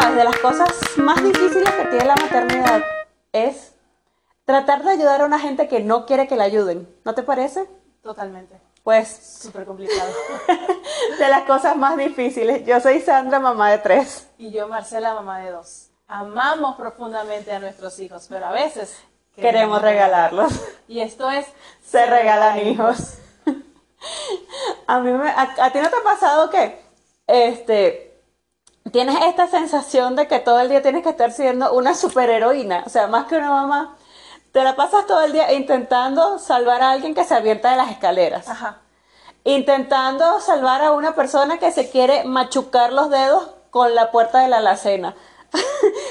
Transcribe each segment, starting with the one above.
Sabes, de las cosas más difíciles que tiene la maternidad es tratar de ayudar a una gente que no quiere que la ayuden. ¿No te parece? Totalmente. Pues, Súper complicado. de las cosas más difíciles. Yo soy Sandra, mamá de tres. Y yo, Marcela, mamá de dos. Amamos profundamente a nuestros hijos, pero a veces Queremos regalarlos. Y esto es Se regalan hijos. A mí me, a, a ti no te ha pasado que este tienes esta sensación de que todo el día tienes que estar siendo una superheroína, o sea, más que una mamá, te la pasas todo el día intentando salvar a alguien que se avienta de las escaleras. Ajá. Intentando salvar a una persona que se quiere machucar los dedos con la puerta de la alacena.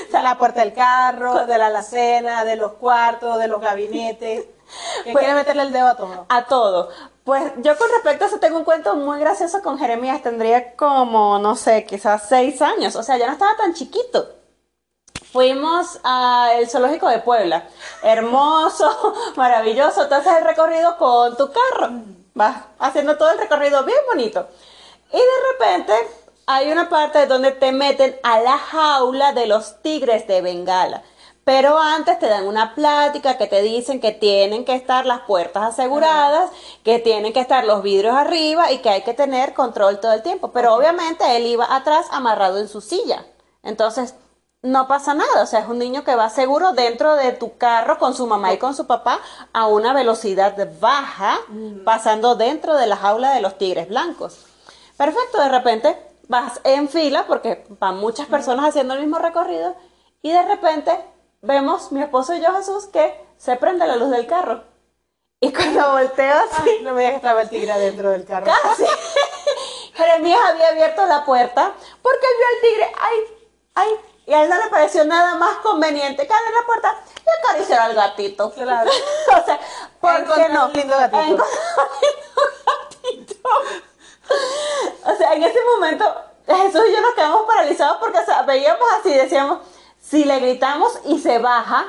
O sea, la puerta del carro, de la alacena, de los cuartos, de los gabinetes. Que Pues- quiere meterle el dedo a todo. a todo. Pues yo con respecto a eso tengo un cuento muy gracioso con Jeremías. Tendría como, no sé, quizás seis años. O sea, ya no estaba tan chiquito. Fuimos al zoológico de Puebla. Hermoso, maravilloso. Te haces el recorrido con tu carro. Vas haciendo todo el recorrido bien bonito. Y de repente hay una parte donde te meten a la jaula de los tigres de Bengala. Pero antes te dan una plática que te dicen que tienen que estar las puertas aseguradas, que tienen que estar los vidrios arriba y que hay que tener control todo el tiempo. Pero obviamente él iba atrás amarrado en su silla. Entonces, no pasa nada. O sea, es un niño que va seguro dentro de tu carro con su mamá y con su papá a una velocidad baja, pasando dentro de la jaula de los tigres blancos. Perfecto, de repente vas en fila porque van muchas personas haciendo el mismo recorrido y de repente vemos mi esposo y yo Jesús que se prende la luz del carro. Y cuando volteo así, Ay, no me digas que estaba el tigre adentro del carro. casi, Jeremías había abierto la puerta porque él vio al tigre, ay, ay, y a él no le pareció nada más conveniente que abrir la puerta y acariciar al gatito. Claro. o sea, ¿por qué no? un lindo gatito. Encontró un lindo gatito. O sea, en ese momento Jesús y yo nos quedamos paralizados porque o sea, veíamos así, decíamos, si le gritamos y se baja,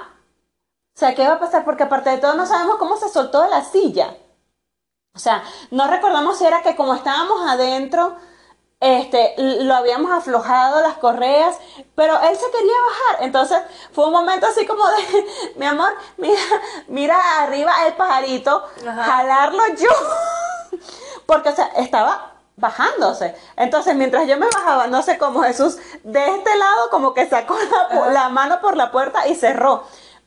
o sea, ¿qué va a pasar? Porque aparte de todo no sabemos cómo se soltó de la silla. O sea, no recordamos si era que como estábamos adentro, este, lo habíamos aflojado las correas, pero él se quería bajar. Entonces fue un momento así como de, mi amor, mira, mira arriba el pajarito, jalarlo yo. Porque, o sea, estaba bajándose. Entonces, mientras yo me bajaba, no sé cómo Jesús, de este lado como que sacó la, mano por la puerta y cerró.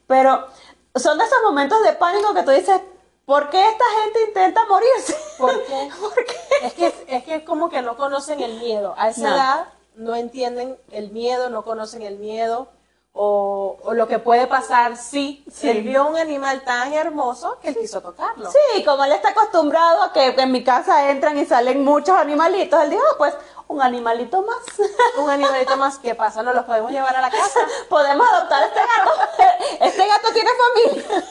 Pero son de esos momentos de pánico que tú dices, ¿por qué esta gente intenta morirse? ¿Por qué? ¿Por qué? Es que, es que como que no conocen el miedo. A esa No. edad no entienden el miedo, no conocen el miedo. O, o lo que puede pasar si Sí. él vio un animal tan hermoso que él quiso tocarlo. Sí, como él está acostumbrado a que en mi casa entran y salen muchos animalitos, él dijo, "Ah, pues un animalito más. Un animalito más que pasa, no los podemos llevar a la casa. Podemos adoptar este gato. Este gato tiene familia.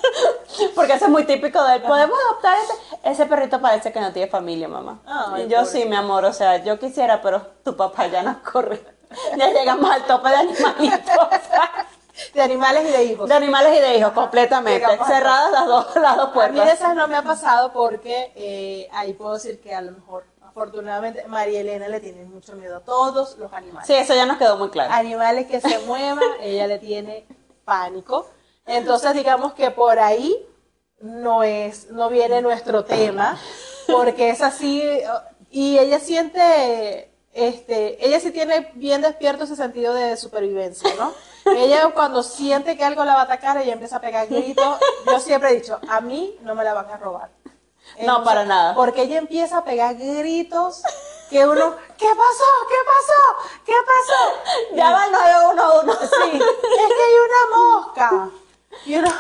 Porque eso es muy típico de él. Podemos adoptar este. Ese perrito parece que no tiene familia, mamá. Ay, yo sí, mi amor. O sea, yo quisiera, pero tu papá ya nos corre. Ya llegamos al tope de animalitos. De animales y de hijos. De animales y de hijos, completamente. Cerradas las dos, las dos A mí de puertas. esas no me ha pasado porque eh, ahí puedo decir que a lo mejor, afortunadamente, María Elena le tiene mucho miedo a todos los animales. Sí, eso ya nos quedó muy claro. Animales que se muevan, ella le tiene pánico. Entonces, digamos que por ahí no es, no viene nuestro tema, porque es así, y ella siente, este, ella sí tiene bien despierto ese sentido de supervivencia, ¿no? Ella cuando siente que algo la va a atacar, ella empieza a pegar gritos. Yo siempre he dicho, a mí no me la van a robar. No, para nada. Porque ella empieza a pegar gritos que uno, ¿qué pasó? ¿Qué pasó? ¿Qué pasó? Ya va el 911. Sí, es que hay una mosca. Y uno,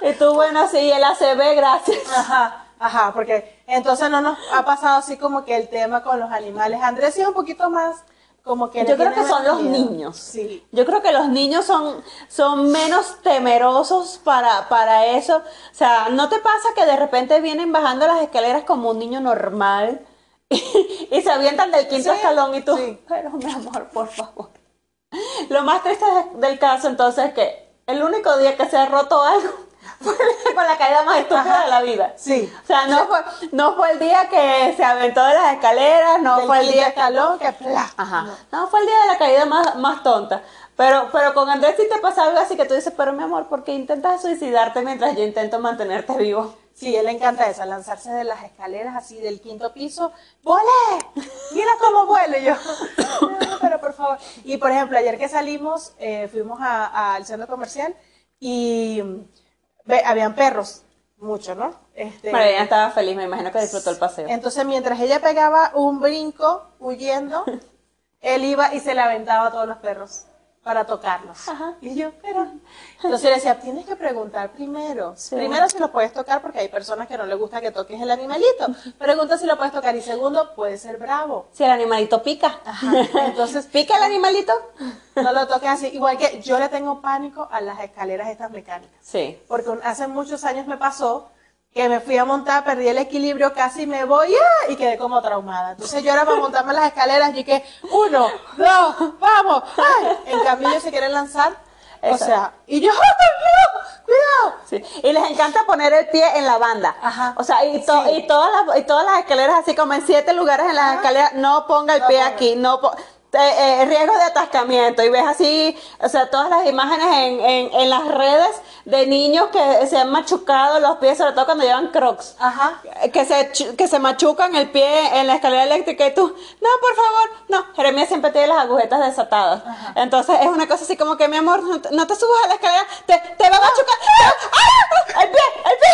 Y tú, bueno, sí, el ACB, gracias. Ajá, ajá, porque entonces no nos ha pasado así como que el tema con los animales. Andrés sí es un poquito más como que... le Yo creo que son los niños. Sí. Yo creo que los niños son, son menos temerosos para, para eso. O sea, ¿no te pasa que de repente vienen bajando las escaleras como un niño normal y, se avientan del quinto Sí, escalón y tú, sí. pero mi amor, por favor. Lo más triste de- del caso entonces es que el único día que se ha roto algo con la caída más estúpida Ajá. de la vida. Sí. O sea, no fue, no fue el día que se aventó de las escaleras, no Del fue el día que escalón que ¡plá! Ajá. No, fue el día de la caída más, más tonta. Pero, pero con Andrés sí te pasa algo así que tú dices, pero mi amor, ¿por qué intentas suicidarte mientras yo intento mantenerte vivo? Sí, él le encanta eso, lanzarse de las escaleras así del quinto piso. ¡Vuele! Mira cómo vuelo yo. "No, pero por favor. Y por ejemplo, ayer que salimos, eh, fuimos a- al centro comercial y ve, habían perros, muchos, ¿no? Este, ella estaba feliz, me imagino que disfrutó el paseo. Entonces, mientras ella pegaba un brinco huyendo, él iba y se le aventaba a todos los perros para tocarlos. Ajá. Y yo, pero. Entonces le decía, tienes que preguntar primero. Sí. Primero si lo puedes tocar, porque hay personas que no les gusta que toques el animalito. Pregunta si lo puedes tocar. Y segundo, puede ser bravo. Si el animalito pica. Ajá. Entonces, ¿Pica el animalito? no lo toques así. Igual que yo le tengo pánico a las escaleras estas mecánicas. Sí. Porque hace muchos años me pasó que me fui a montar, perdí el equilibrio, casi me voy ¡ah! y quedé como traumada. Entonces yo ahora para montarme las escaleras, y que uno, dos, vamos, ¡ay! En cambio ellos se quieren lanzar, o sea, y yo, ¡ay, no! ¡Cuidado! Sí. Y les encanta poner el pie en la banda. Ajá. O sea, y, to- Sí. y, todas las, y todas las escaleras, así como en siete lugares en las Ajá. escaleras, no ponga el No pie aquí, no po- eh, eh, riesgo de atascamiento. Y ves así, o sea, todas las imágenes en, en, en las redes de niños que se han machucado los pies, sobre todo cuando llevan crocs. Ajá. Que se, que se machucan el pie en la escalera eléctrica y tú, no, por favor, no, Jeremías siempre tiene las agujetas desatadas. Entonces es una cosa así como que, mi amor, no te, no te subas a la escalera, te, te va a machucar. ¡Ah! ¡El pie! ¡El pie!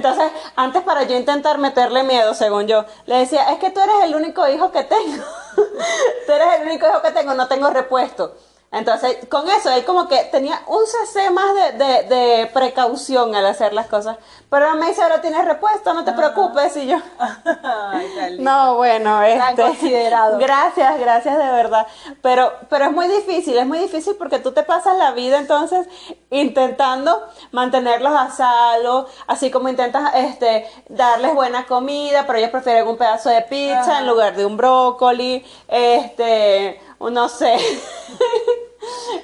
Entonces, antes para yo intentar meterle miedo, según yo, le decía, es que tú eres el único hijo que tengo. tú eres el único hijo que tengo, no tengo repuesto. Entonces, con eso, él como que tenía un cc más de, de, de precaución al hacer las cosas. Pero me dice, ahora tienes repuesto, no te preocupes. Y yo, Ay, no, bueno, Tan este, considerado. Gracias, gracias de verdad. Pero, pero es muy difícil, es muy difícil porque tú te pasas la vida entonces intentando mantenerlos a salvo, así como intentas este darles buena comida, pero ellos prefieren un pedazo de pizza Ajá. en lugar de un brócoli, este, no sé.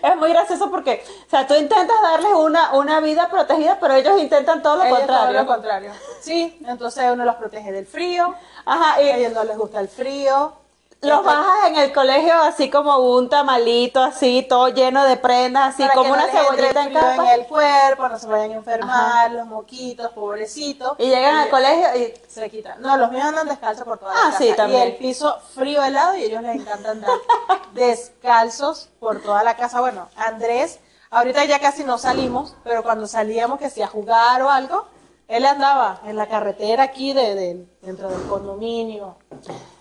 Es muy gracioso porque, o sea, tú intentas darles una, una vida protegida, pero ellos intentan todo lo Ellos contrario. Todo lo contrario. Sí, entonces uno los protege del frío, Ajá, a y, ellos no les gusta el frío. Los bajas en el colegio así como un tamalito, así todo lleno de prendas, así para como que una no les entre cebollita en frío capa. en el cuerpo, no se vayan a enfermar, los moquitos, pobrecitos. Y llegan al colegio y se quitan. No, los míos andan descalzos por toda la Ah, casa. sí, también. Y el piso frío helado y ellos les encanta andar descalzos por toda la casa. Bueno, Andrés, ahorita ya casi no salimos, pero cuando salíamos que si a jugar o algo, él andaba en la carretera aquí de, de- dentro del condominio.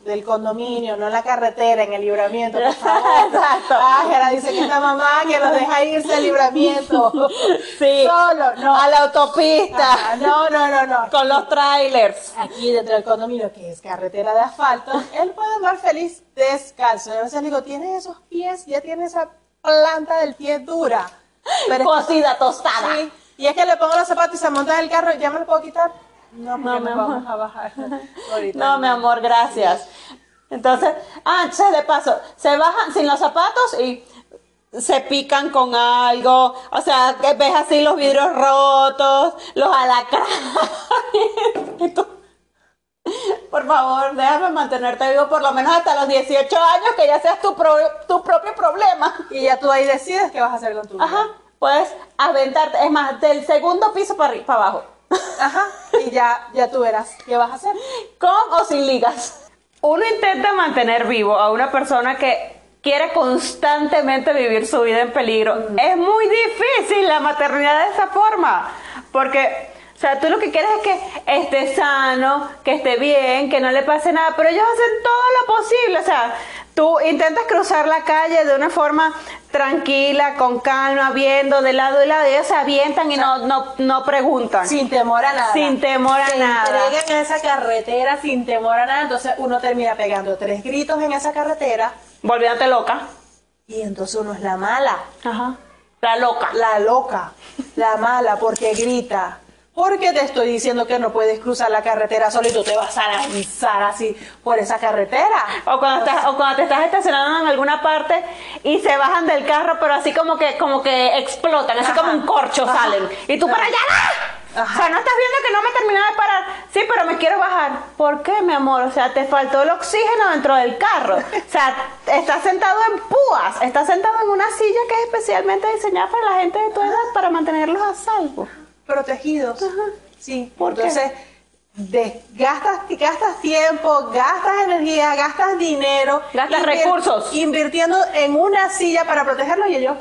Del condominio, no en la carretera, en el libramiento, por favor. Exacto. Ah, dice que esta mamá que los deja irse al libramiento. sí, Solo, no. a la autopista Ah, no, no, no, no con los trailers. aquí dentro del condominio, que es carretera de asfalto, él puede andar feliz descalzo. Y a veces le digo, tienes esos pies, ya tiene esa planta del pie dura. Pero Cocida tostada. sí, y es que le pongo los zapatos y se monta en el carro, ¿ya me lo puedo quitar? No, No, amor. vamos a bajar ahorita. No, mi amor, gracias. Entonces, ah, entonces de paso, se bajan sin los zapatos y se pican con algo, o sea, que ves así los vidrios rotos, los alacranes. Y Por favor, déjame mantenerte vivo por lo menos hasta los 18 años, que ya seas tu, pro- tu propio problema. Y ya tú ahí decides qué vas a hacer con tu vida. Ajá, puedes aventarte, es más, del segundo piso para, para abajo, Ajá. Y ya, ya tú verás qué vas a hacer. con o sin ligas. Uno intenta mantener vivo a una persona que quiere constantemente vivir su vida en peligro. Es muy difícil la maternidad de esa forma, porque O sea, tú lo que quieres es que esté sano, que esté bien, que no le pase nada, pero ellos hacen todo lo posible. O sea, tú intentas cruzar la calle de una forma tranquila, con calma, viendo de lado y lado, y ellos se avientan y no, no, no preguntan. Sin temor a nada. Sin temor a Se nada. entregan en esa carretera sin temor a nada. Entonces uno termina pegando tres gritos en esa carretera Volviéndote loca. y entonces uno es la mala. Ajá. La loca. La loca, la mala, porque grita. Porque te estoy diciendo que no puedes cruzar la carretera solo y tú te vas a lanzar así por esa carretera. O cuando, estás, o cuando te estás estacionando en alguna parte y se bajan del carro, pero así como que, como que explotan, así Ajá. como un corcho Ajá. salen. Y tú para allá. O sea, no estás viendo que no me terminé de parar. Sí, pero me quiero bajar. ¿Por qué, mi amor? O sea, te faltó el oxígeno dentro del carro. O sea, estás sentado en púas. Estás sentado en una silla que es especialmente diseñada para la gente de tu edad para mantenerlos a salvo. Protegidos. Sí. Entonces, de- gastas, gastas tiempo, gastas energía, gastas dinero. Gastas invir- recursos. Invirtiendo en una silla para protegerlos y ellos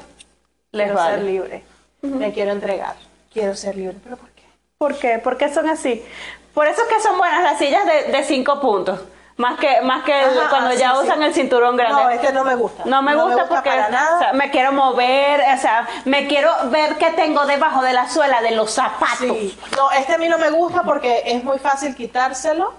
Les quiero vale. ser libre. Me quiero entregar. Quiero ser libre. ¿Pero por qué? ¿Por qué? ¿Por qué son así? Por eso es que son buenas las sillas de, de cinco puntos. Más que, más que Ajá, cuando ah, ya sí, usan sí. el cinturón grande. No, este no me gusta. No me gusta porque o sea, me quiero mover, o sea, me quiero ver qué tengo debajo de la suela de los zapatos. Sí. No, este a mí no me gusta porque es muy fácil quitárselo.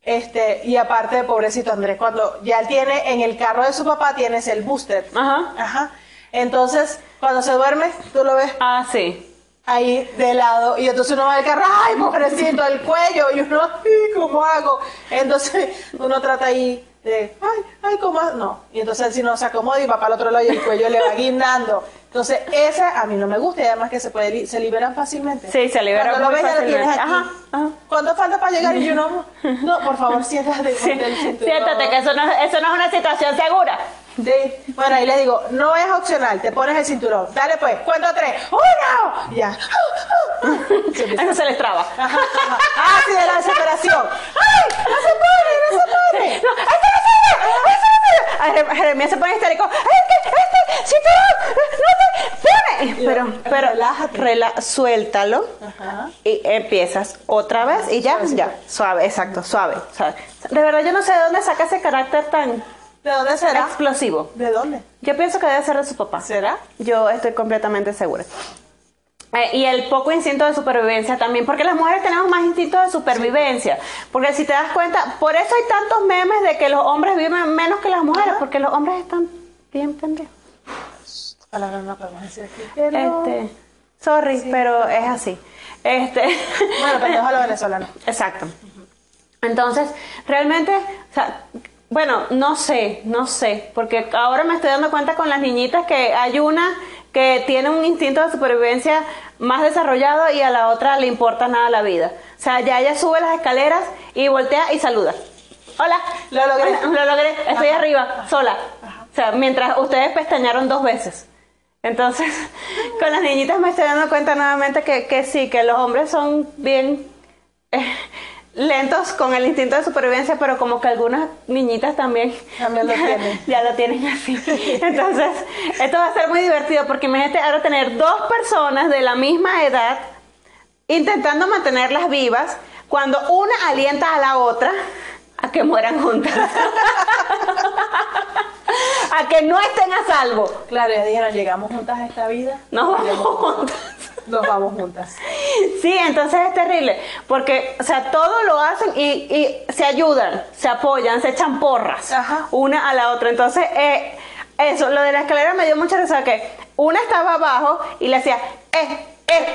Este, y aparte, pobrecito Andrés, cuando ya tiene en el carro de su papá tienes el booster. Ajá. Ajá. Entonces, cuando se duerme, tú lo ves Ah, sí. Ahí de lado y entonces uno va al carro, ay, pobrecito, el cuello y uno, ay, ¿cómo hago? Entonces uno trata ahí de, ay, ay, ¿cómo hago? No. Y entonces si no se acomoda y va para el otro lado y el cuello le va guindando. Entonces, esa a mí no me gusta y además que se puede se liberan fácilmente. Sí, se liberan Cuando lo muy ves ya lo tienes aquí. fácilmente. Ajá, ajá. ¿Cuánto falta para llegar? Y yo no, no, por favor, siéntate. Sí. Siéntate, que eso no, eso no es una situación segura. Sí. Bueno, ahí le digo, no es opcional, te pones el cinturón. Dale pues, cuento tres. ¡Uno! Ya. Se. Eso se les traba. Ajá, ajá. Ah, sí, de la desesperación. ¡Ay! ¡No se pone! ¡No se pone! No, ¡Este no sirve! ¡Este no! Ay, Jerem- Jeremías se pone histérico. ¡Es que este cinturón no se pone! Pero, pero, Relájate. rela- suéltalo. Ajá. Y empiezas otra vez y ya, ya, suave, exacto, suave, suave. De verdad yo no sé de dónde saca ese carácter tan ¿De dónde será? explosivo. ¿De dónde? Yo pienso que debe ser de su papá. ¿Será? Yo estoy completamente segura. Eh, y el poco instinto de supervivencia también, porque las mujeres tenemos más instinto de supervivencia. Porque si te das cuenta, por eso hay tantos memes de que los hombres viven menos que las mujeres, porque los hombres están bien pendejos. Palabra no podemos decir aquí. Pero... Este, sorry, pero es así. Este, Bueno, pendejo a los venezolanos. Exacto. Entonces, realmente, o sea, bueno, no sé, no sé, porque ahora me estoy dando cuenta con las niñitas que hay una que tiene un instinto de supervivencia más desarrollado y a la otra le importa nada la vida. O sea, ya ella sube las escaleras y voltea y saluda. Hola. Lo logré. Lo logré. Estoy Ajá. arriba, sola. O sea, mientras ustedes pestañaron dos veces. Entonces, con las niñitas me estoy dando cuenta nuevamente que, que sí, que los hombres son bien eh, lentos con el instinto de supervivencia, pero como que algunas niñitas también, También lo tienen. ya lo tienen así. Entonces, esto va a ser muy divertido porque imagínate ahora tener dos personas de la misma edad intentando mantenerlas vivas cuando una alienta a la otra a que mueran juntas. a que no estén a salvo. Claro, ya dijeron, llegamos juntas a esta vida. Nos vamos juntas. Nos vamos juntas. Sí, entonces es terrible, porque, o sea, todo lo hacen y, y se ayudan, se apoyan, se echan porras, Ajá. una a la otra. Entonces, eh, eso, lo de la escalera me dio mucha risa, que una estaba abajo y le hacía, eh, eh, eh,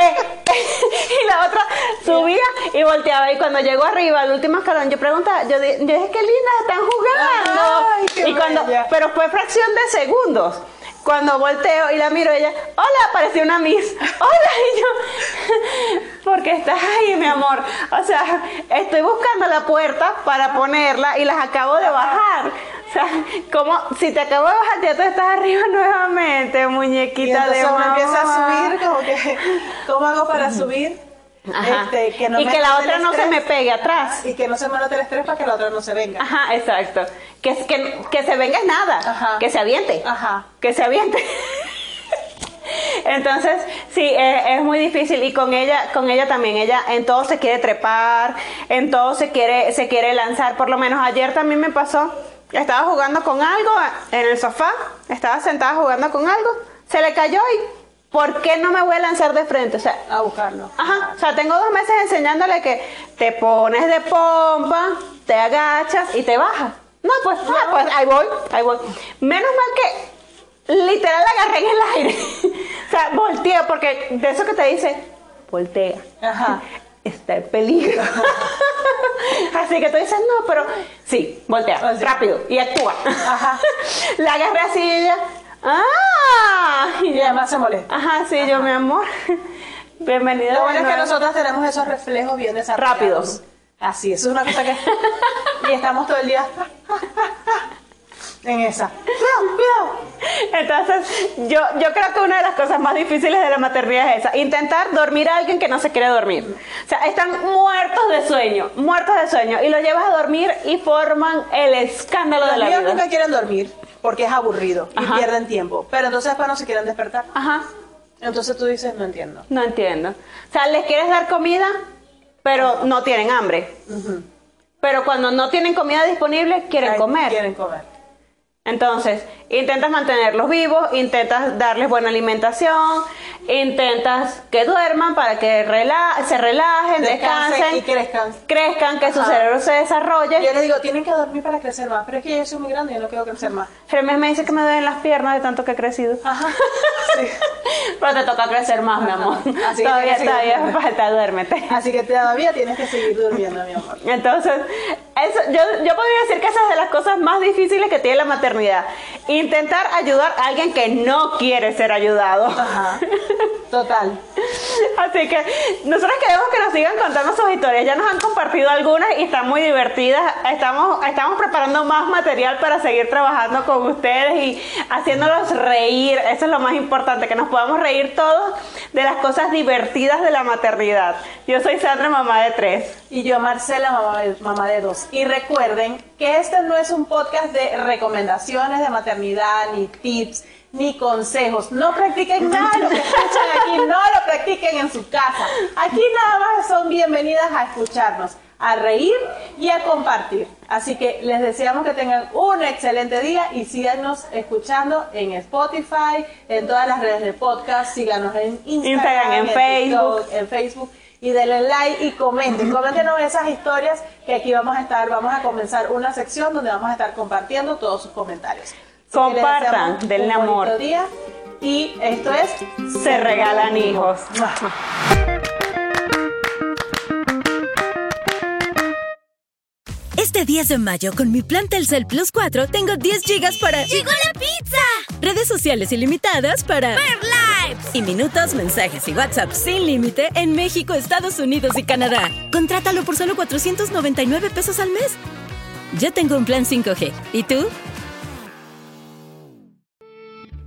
eh, eh, y la otra subía y volteaba. Y cuando llegó arriba, al último escalón, yo preguntaba, yo, di- yo dije, qué lindas están jugando. Ay, qué y cuando, pero fue fracción de segundos. Cuando volteo y la miro, ella, hola, apareció una Miss. Hola, y yo, porque estás ahí, mi amor. O sea, estoy buscando la puerta para ponerla y las acabo de bajar. O sea, como si te acabo de bajar, ya tú estás arriba nuevamente, Y muñequita de entonces uno mamá. empieza a subir, como que, ¿cómo hago para subir? Este, que no y me que la otra no se me pegue atrás. Y que no se me note el estrés para que la otra no se venga. Ajá, exacto. Que, que, que se venga es nada. Ajá. Que se aviente. Ajá. Que se aviente. Entonces, sí, es, es, muy difícil y con ella, con ella también, ella en todo se quiere trepar, en todo se quiere, se quiere lanzar. Por lo menos ayer también me pasó, estaba jugando con algo en el sofá, estaba sentada jugando con algo, se le cayó y ¿por qué no me voy a lanzar de frente? O sea, a buscarlo. Ajá, o sea, tengo dos meses enseñándole que te pones de pompa, te agachas y te bajas. No, pues, ah, pues ahí voy, ahí voy. Menos mal que literal la agarré en el aire. o sea, volteé, porque de eso que te dice, voltea. Ajá. Está en peligro. así que tú dices, no, pero sí, voltea, rápido y actúa. Ajá. la agarré así y ella, ¡ah! Y, además se molesta. Ajá, sí, yo, mi amor. Bienvenida. Lo bueno es que nosotros tenemos esos reflejos bien desarrollados. Rápidos. Así, eso es una cosa que... y estamos todo el día en esa. Entonces, yo, yo creo que una de las cosas más difíciles de la maternidad es esa, intentar dormir a alguien que no se quiere dormir. O sea, están muertos de sueño, muertos de sueño, y los llevas a dormir y forman el escándalo de la vida. nunca quieren dormir porque es aburrido y pierden tiempo, pero entonces después no se quieren despertar. Ajá. Entonces tú dices, no entiendo. No entiendo. O sea, ¿les quieres dar comida? pero no tienen hambre. Pero cuando no tienen comida disponible, quieren comer. Quieren comer. Entonces, intentas mantenerlos vivos, intentas darles buena alimentación, intentas que duerman para que se relajen, descansen, y crezcan. crezcan, que su cerebro se desarrolle. Yo les digo, tienen que dormir para crecer más, pero es que yo soy muy grande y yo no quiero crecer más. Jeremías me dice que me duelen las piernas de tanto que he crecido. Ajá. Sí. pero te toca crecer más, mi amor. Así todavía, todavía falta, duérmete. Así que todavía tienes que seguir durmiendo, mi amor. Entonces, eso, yo, yo podría decir que esa es de las cosas más difíciles que tiene la maternidad. Intentar ayudar a alguien que no quiere ser ayudado. Ajá. Total. Así que nosotros queremos que nos sigan contando sus historias. Ya nos han compartido algunas y están muy divertidas. Estamos, estamos preparando más material para seguir trabajando con ustedes y haciéndolos reír. Eso es lo más importante, que nos podamos reír todos de las cosas divertidas de la maternidad. Yo soy Sandra, mamá de tres. Y yo, Marcela, mamá de, mamá de dos. Y recuerden que este no es un podcast de recomendaciones de maternidad ni tips ni consejos. No practiquen nada lo que escuchan aquí, no lo practiquen en su casa. Aquí nada más son bienvenidas a escucharnos, a reír y a compartir. Así que les deseamos que tengan un excelente día y síganos escuchando en Spotify, en todas las redes de podcast, síganos en Instagram, en, Facebook. en Facebook y denle like y comenten. Coméntenos esas historias que aquí vamos a estar, vamos a comenzar una sección donde vamos a estar compartiendo todos sus comentarios. Compartan, denle amor. Día, y esto es Se regalan hijos. Este 10 de mayo, con mi plan Telcel Plus 4, tengo 10 gigas para... ¡Llegó la pizza! Redes sociales ilimitadas para... ¡Ver lives! Y minutos, mensajes y WhatsApp sin límite en México, Estados Unidos y Canadá. Contrátalo por solo 499 pesos al mes. Ya tengo un plan 5G. ¿Y tú?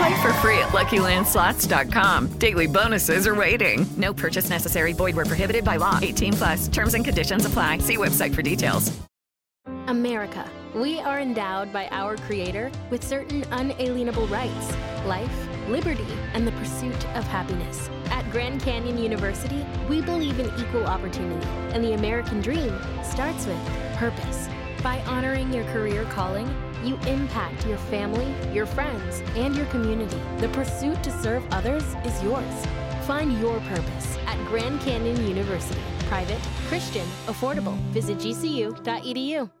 Play for free at LuckyLandSlots.com. Daily bonuses are waiting. No purchase necessary. Void were prohibited by law. 18 plus. Terms and conditions apply. See website for details. America. We are endowed by our Creator with certain unalienable rights: life, liberty, and the pursuit of happiness. At Grand Canyon University, we believe in equal opportunity, and the American dream starts with purpose. By honoring your career calling you impact your family, your friends, and your community. The pursuit to serve others is yours. Find your purpose at Grand Canyon University. Private, Christian, affordable. Visit gcu.edu.